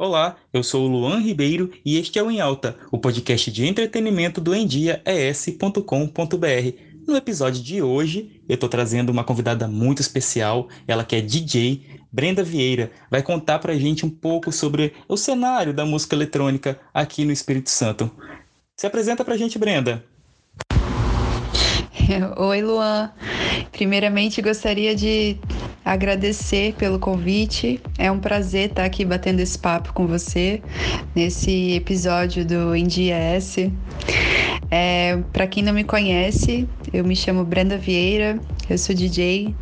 Olá, eu sou o Luan Ribeiro e este é o Em Alta, o podcast de entretenimento do endiaes.com.br. No episódio de hoje, eu estou trazendo uma convidada muito especial, ela que é DJ, Brenda Vieira, vai contar pra gente um pouco sobre o cenário da música eletrônica aqui no Espírito Santo. Se apresenta pra gente, Brenda. Oi, Luan. Primeiramente, gostaria de agradecer pelo convite. É um prazer estar aqui batendo esse papo com você nesse episódio do IndiaS. É, Para quem não me conhece, eu me chamo Brenda Vieira, eu sou DJ.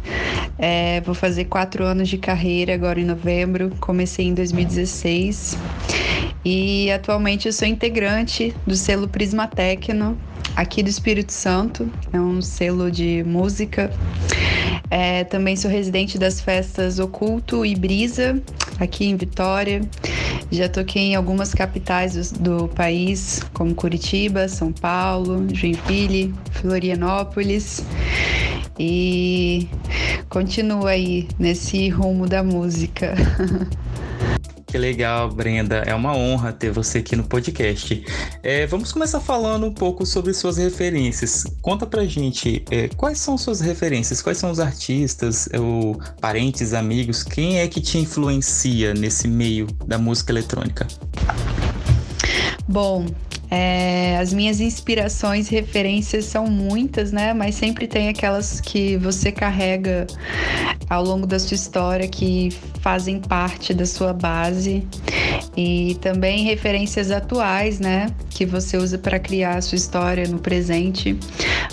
É, vou fazer quatro anos de carreira agora em novembro. Comecei em 2016 e atualmente eu sou integrante do selo Prisma Tecno aqui do Espírito Santo. É um selo de música. É, também sou residente das festas Oculto e Brisa, aqui em Vitória. Já toquei em algumas capitais do, do país, como Curitiba, São Paulo, Joinville, Florianópolis. E continuo aí nesse rumo da música. Que legal, Brenda. É uma honra ter você aqui no podcast. É, vamos começar falando um pouco sobre suas referências. Conta pra gente é, quais são suas referências, quais são os artistas, é, ou parentes, amigos, quem é que te influencia nesse meio da música eletrônica? Bom, é, as minhas inspirações, referências são muitas, né? Mas sempre tem aquelas que você carrega ao longo da sua história que fazem parte da sua base e também referências atuais, né? Que você usa para criar a sua história no presente.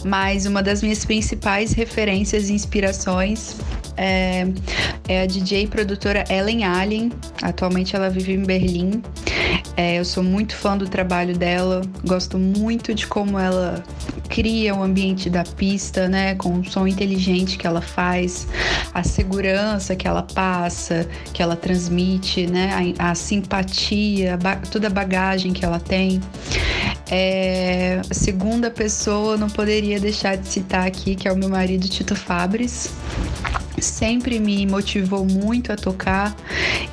Mas uma das minhas principais referências e inspirações é, é a DJ produtora Ellen Allen. Atualmente ela vive em Berlim. É, eu sou muito fã do trabalho dela, gosto muito de como ela cria o ambiente da pista, né, com o som inteligente que ela faz, a segurança que ela passa, que ela transmite, né, a, a simpatia, toda a bagagem que ela tem. É, a segunda pessoa não poderia deixar de citar aqui, que é o meu marido Tito Fabres sempre me motivou muito a tocar.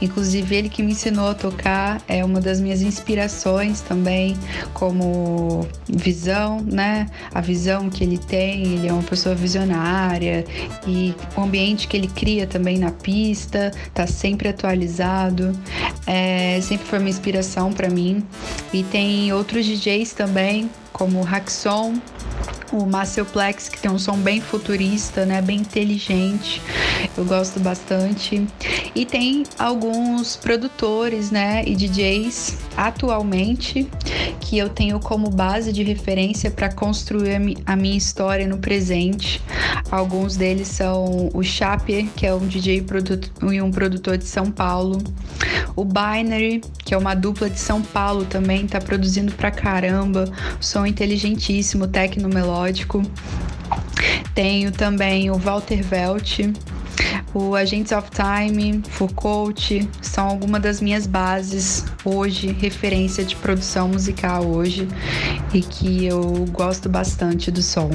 Inclusive, ele que me ensinou a tocar é uma das minhas inspirações também, como visão, né? A visão que ele tem, ele é uma pessoa visionária e o ambiente que ele cria também na pista tá sempre atualizado. É, sempre foi uma inspiração para mim. E tem outros DJs também, como o Haxon, o Macioplex, que tem um som bem futurista, né, bem inteligente. Eu gosto bastante. E tem alguns produtores, né, e DJs atualmente que eu tenho como base de referência para construir a minha história no presente. Alguns deles são o Chapier, que é um DJ e um produtor de São Paulo, o Binary, que é uma dupla de São Paulo também, tá produzindo pra caramba, som inteligentíssimo, tecno melódico. Tenho também o Walter Velt, o Agents of Time, Foucault, são algumas das minhas bases hoje, referência de produção musical hoje, e que eu gosto bastante do som.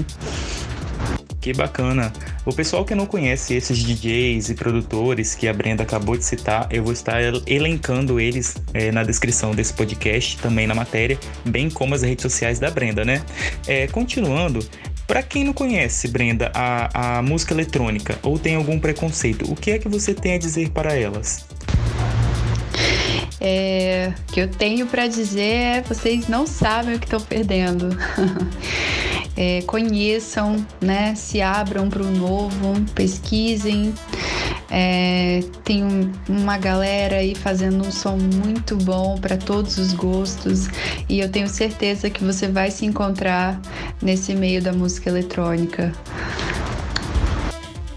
Que bacana. O pessoal que não conhece esses DJs e produtores que a Brenda acabou de citar, eu vou estar elencando eles é, na descrição desse podcast, também na matéria, bem como as redes sociais da Brenda, né? É, continuando, para quem não conhece, Brenda, a, a música eletrônica ou tem algum preconceito, o que é que você tem a dizer para elas? É, o que eu tenho para dizer é vocês não sabem o que estão perdendo. é, conheçam, né? Se abram para o novo, pesquisem. É, tem um, uma galera aí fazendo um som muito bom para todos os gostos e eu tenho certeza que você vai se encontrar nesse meio da música eletrônica.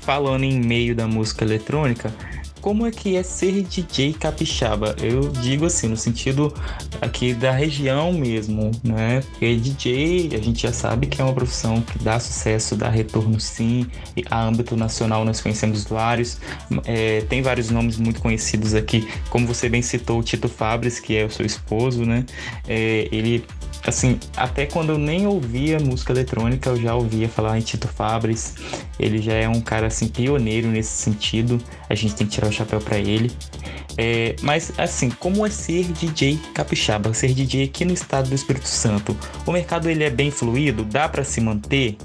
Falando em meio da música eletrônica, como é que é ser DJ capixaba? Eu digo assim, no sentido aqui da região mesmo, né? Porque DJ, a gente já sabe que é uma profissão que dá sucesso, dá retorno sim, e a âmbito nacional nós conhecemos vários, é, tem vários nomes muito conhecidos aqui, como você bem citou, o Tito Fabres, que é o seu esposo, né? É, ele assim, até quando eu nem ouvia música eletrônica, eu já ouvia falar em Tito Fabris. Ele já é um cara assim pioneiro nesse sentido. A gente tem que tirar o chapéu para ele. É, mas assim, como é ser DJ capixaba, ser DJ aqui no estado do Espírito Santo? O mercado ele é bem fluido, dá para se manter?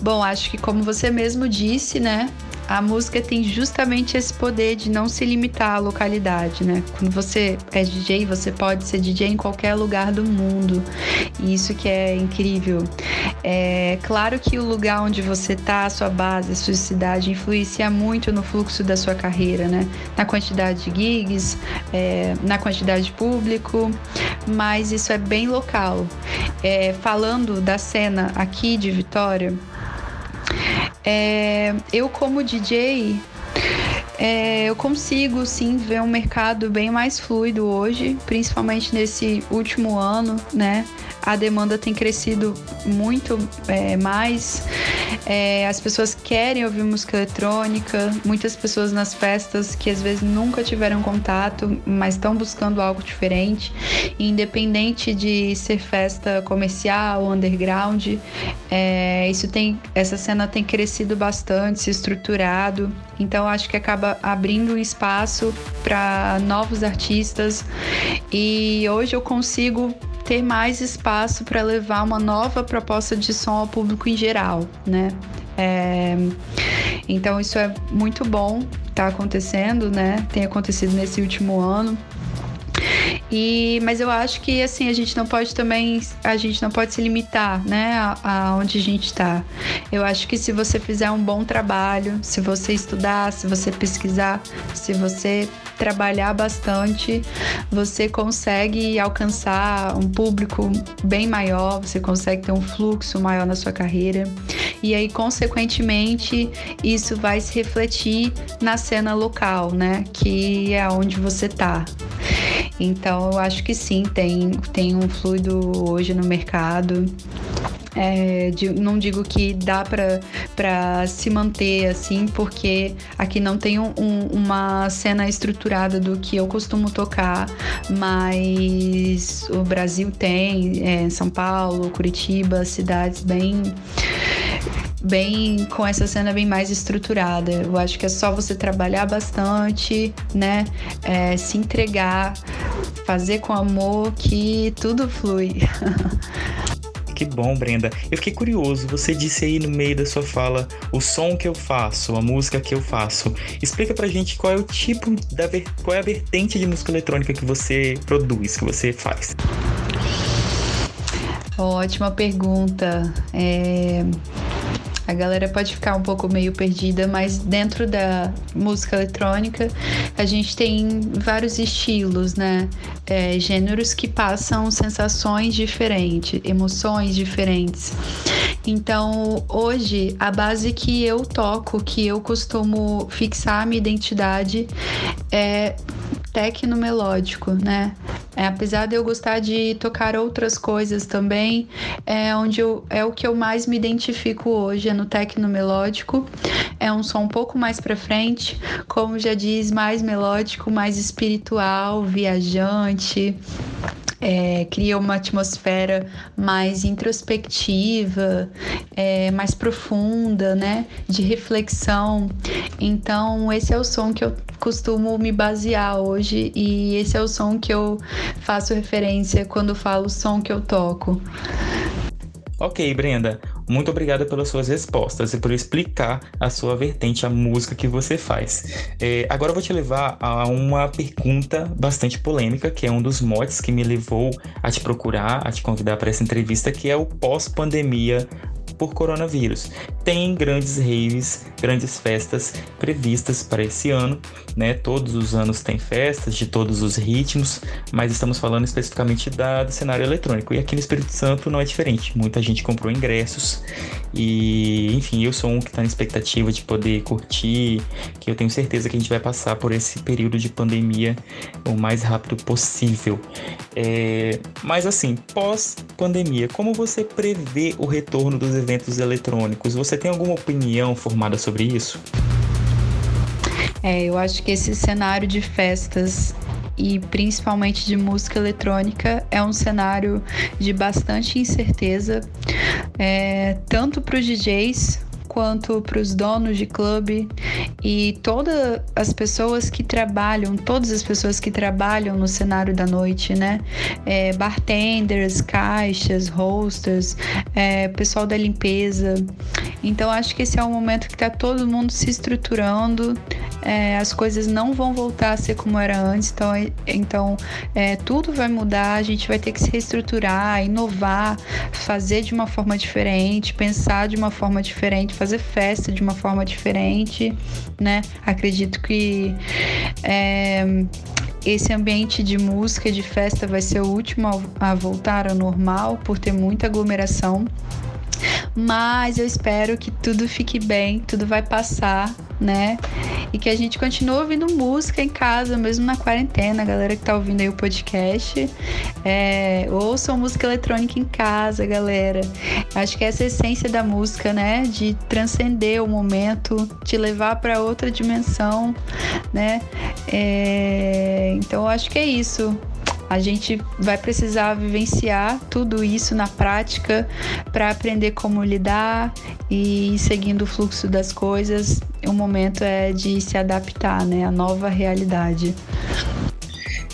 Bom, acho que como você mesmo disse, né? A música tem justamente esse poder de não se limitar à localidade, né? Quando você é DJ, você pode ser DJ em qualquer lugar do mundo. E isso que é incrível. É claro que o lugar onde você tá, a sua base, a sua cidade, influencia muito no fluxo da sua carreira, né? Na quantidade de gigs, é, na quantidade de público, mas isso é bem local. É, falando da cena aqui de Vitória, é, eu, como DJ, é, eu consigo sim ver um mercado bem mais fluido hoje, principalmente nesse último ano, né? A demanda tem crescido muito é, mais. É, as pessoas querem ouvir música eletrônica, muitas pessoas nas festas que às vezes nunca tiveram contato, mas estão buscando algo diferente. Independente de ser festa comercial, underground, é, isso tem, essa cena tem crescido bastante, se estruturado. Então acho que acaba abrindo um espaço para novos artistas e hoje eu consigo ter mais espaço para levar uma nova proposta de som ao público em geral, né? É, então isso é muito bom, tá acontecendo, né? Tem acontecido nesse último ano. E, mas eu acho que assim a gente não pode também a gente não pode se limitar, né, a, a onde a gente está. Eu acho que se você fizer um bom trabalho, se você estudar, se você pesquisar, se você trabalhar bastante, você consegue alcançar um público bem maior, você consegue ter um fluxo maior na sua carreira. E aí, consequentemente, isso vai se refletir na cena local, né? Que é onde você tá. Então, eu acho que sim, tem, tem um fluido hoje no mercado. É, de, não digo que dá para se manter assim, porque aqui não tem um, uma cena estruturada do que eu costumo tocar, mas o Brasil tem, é, São Paulo, Curitiba, cidades bem bem com essa cena bem mais estruturada. Eu acho que é só você trabalhar bastante, né? É, se entregar, fazer com amor que tudo flui. Que bom, Brenda. Eu fiquei curioso. Você disse aí no meio da sua fala o som que eu faço, a música que eu faço. Explica pra gente qual é o tipo da qual é a vertente de música eletrônica que você produz, que você faz. Ótima pergunta. É... A galera pode ficar um pouco meio perdida, mas dentro da música eletrônica a gente tem vários estilos, né? É, gêneros que passam sensações diferentes, emoções diferentes. Então, hoje, a base que eu toco, que eu costumo fixar a minha identidade, é tecno melódico, né? É, apesar de eu gostar de tocar outras coisas também, é onde eu, é o que eu mais me identifico hoje, é no tecno melódico. É um som um pouco mais para frente, como já diz, mais melódico, mais espiritual, viajante é, cria uma atmosfera mais introspectiva, é, mais profunda, né? De reflexão. Então, esse é o som que eu costumo me basear hoje e esse é o som que eu faço referência quando falo o som que eu toco. Ok, Brenda, muito obrigada pelas suas respostas e por explicar a sua vertente, a música que você faz. É, agora eu vou te levar a uma pergunta bastante polêmica, que é um dos motes que me levou a te procurar, a te convidar para essa entrevista, que é o pós-pandemia por coronavírus. Tem grandes raves, grandes festas previstas para esse ano, né? Todos os anos tem festas de todos os ritmos, mas estamos falando especificamente da, do cenário eletrônico. E aqui no Espírito Santo não é diferente. Muita gente comprou ingressos e, enfim, eu sou um que está na expectativa de poder curtir, que eu tenho certeza que a gente vai passar por esse período de pandemia o mais rápido possível. É, mas assim, pós-pandemia, como você prevê o retorno dos eventos eletrônicos? Você tem alguma opinião formada sobre isso? É, eu acho que esse cenário de festas e principalmente de música eletrônica é um cenário de bastante incerteza, é, tanto para os DJs quanto para os donos de clube e todas as pessoas que trabalham, todas as pessoas que trabalham no cenário da noite, né? É, bartenders, caixas, hosters, é, pessoal da limpeza. Então acho que esse é um momento que está todo mundo se estruturando. É, as coisas não vão voltar a ser como era antes, então, então é, tudo vai mudar. A gente vai ter que se reestruturar, inovar, fazer de uma forma diferente, pensar de uma forma diferente, fazer festa de uma forma diferente, né? Acredito que é, esse ambiente de música, de festa, vai ser o último a voltar ao normal por ter muita aglomeração. Mas eu espero que tudo fique bem, tudo vai passar, né? E que a gente continue ouvindo música em casa, mesmo na quarentena. A galera que tá ouvindo aí o podcast, é, ouçam música eletrônica em casa, galera. Acho que essa é a essência da música, né? De transcender o momento, te levar para outra dimensão, né? É, então, acho que é isso. A gente vai precisar vivenciar tudo isso na prática para aprender como lidar e seguindo o fluxo das coisas. O momento é de se adaptar, né, à nova realidade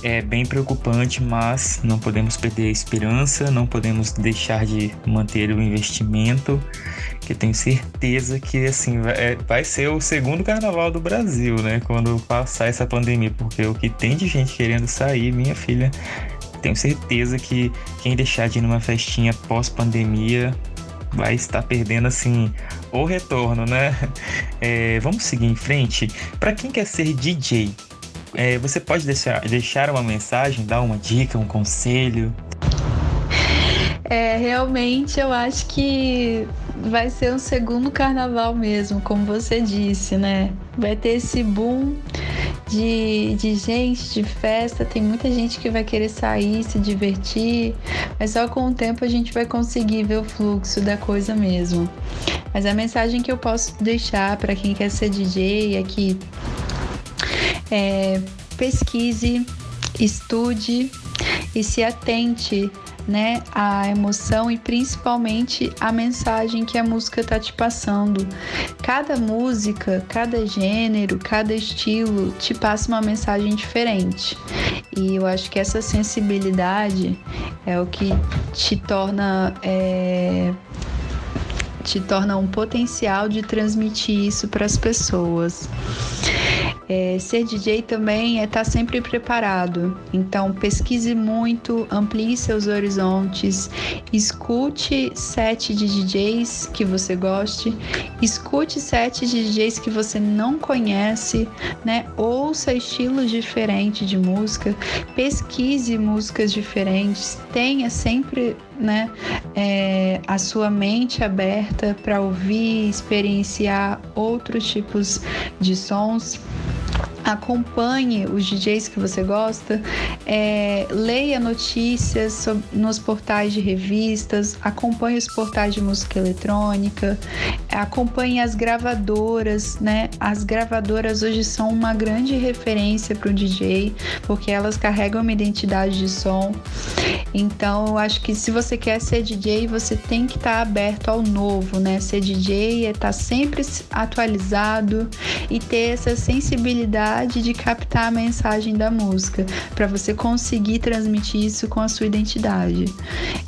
é bem preocupante, mas não podemos perder a esperança, não podemos deixar de manter o investimento, que tenho certeza que assim vai, é, vai ser o segundo carnaval do Brasil, né? Quando passar essa pandemia, porque o que tem de gente querendo sair, minha filha, tenho certeza que quem deixar de ir numa festinha pós-pandemia vai estar perdendo assim o retorno, né? É, vamos seguir em frente. Para quem quer ser DJ, é, você pode deixar, deixar uma mensagem, dar uma dica, um conselho? É, realmente eu acho que vai ser um segundo carnaval mesmo, como você disse, né? Vai ter esse boom de, de gente, de festa, tem muita gente que vai querer sair, se divertir, mas só com o tempo a gente vai conseguir ver o fluxo da coisa mesmo. Mas a mensagem que eu posso deixar para quem quer ser DJ é que é, pesquise, estude e se atente né, a emoção e principalmente a mensagem que a música tá te passando. Cada música, cada gênero, cada estilo te passa uma mensagem diferente. E eu acho que essa sensibilidade é o que te torna é, te torna um potencial de transmitir isso para as pessoas. É, ser DJ também é estar tá sempre preparado. Então, pesquise muito, amplie seus horizontes, escute sete de DJs que você goste, escute sete de DJs que você não conhece, né? Ouça estilos diferentes de música, pesquise músicas diferentes, tenha sempre né, é, a sua mente aberta para ouvir, experienciar outros tipos de sons acompanhe os DJs que você gosta, é, leia notícias sobre, nos portais de revistas, acompanhe os portais de música eletrônica, acompanhe as gravadoras, né? As gravadoras hoje são uma grande referência para o DJ, porque elas carregam uma identidade de som. Então, eu acho que se você quer ser DJ, você tem que estar tá aberto ao novo, né? Ser DJ é estar tá sempre atualizado e ter essa sensibilidade de captar a mensagem da música, para você conseguir transmitir isso com a sua identidade.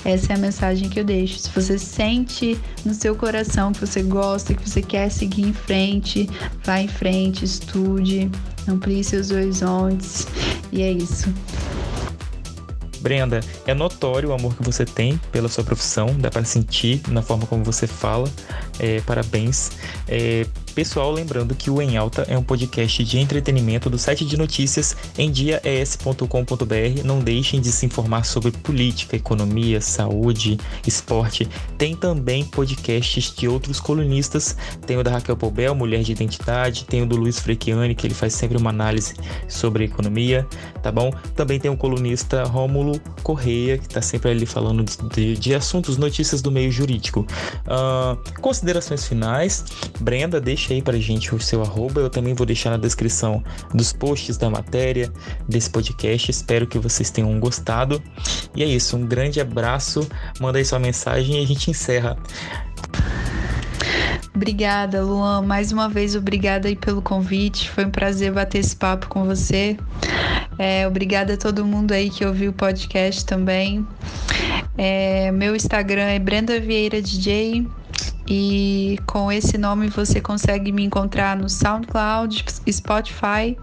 Essa é a mensagem que eu deixo. Se você sente no seu coração que você gosta, que você quer seguir em frente, vá em frente, estude, amplie seus horizontes. E é isso. Brenda, é notório o amor que você tem pela sua profissão, dá para sentir na forma como você fala. É, parabéns. É, Pessoal, lembrando que o Em Alta é um podcast de entretenimento do site de notícias em diaes.com.br. Não deixem de se informar sobre política, economia, saúde, esporte. Tem também podcasts de outros colunistas. Tem o da Raquel Pobel, Mulher de Identidade. Tem o do Luiz Frechiani, que ele faz sempre uma análise sobre economia, tá bom? Também tem o colunista Rômulo Correia, que está sempre ali falando de, de, assuntos, notícias do meio jurídico. Uh, considerações finais. Brenda, deixa deixa aí pra gente o seu arroba. Eu também vou deixar na descrição dos posts da matéria desse podcast. Espero que vocês tenham gostado. E é isso, um grande abraço. Manda aí sua mensagem e a gente encerra. Obrigada, Luan. Mais uma vez, obrigada aí pelo convite. Foi um prazer bater esse papo com você. É, obrigada a todo mundo aí que ouviu o podcast também. É, meu Instagram é Brenda Vieira DJ. E com esse nome você consegue me encontrar no SoundCloud, Spotify,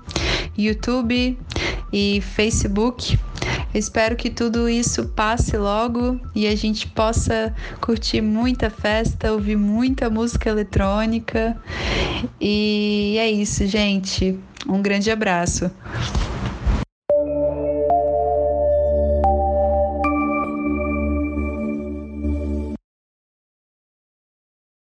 YouTube e Facebook. Espero que tudo isso passe logo e a gente possa curtir muita festa, ouvir muita música eletrônica. E é isso, gente. Um grande abraço.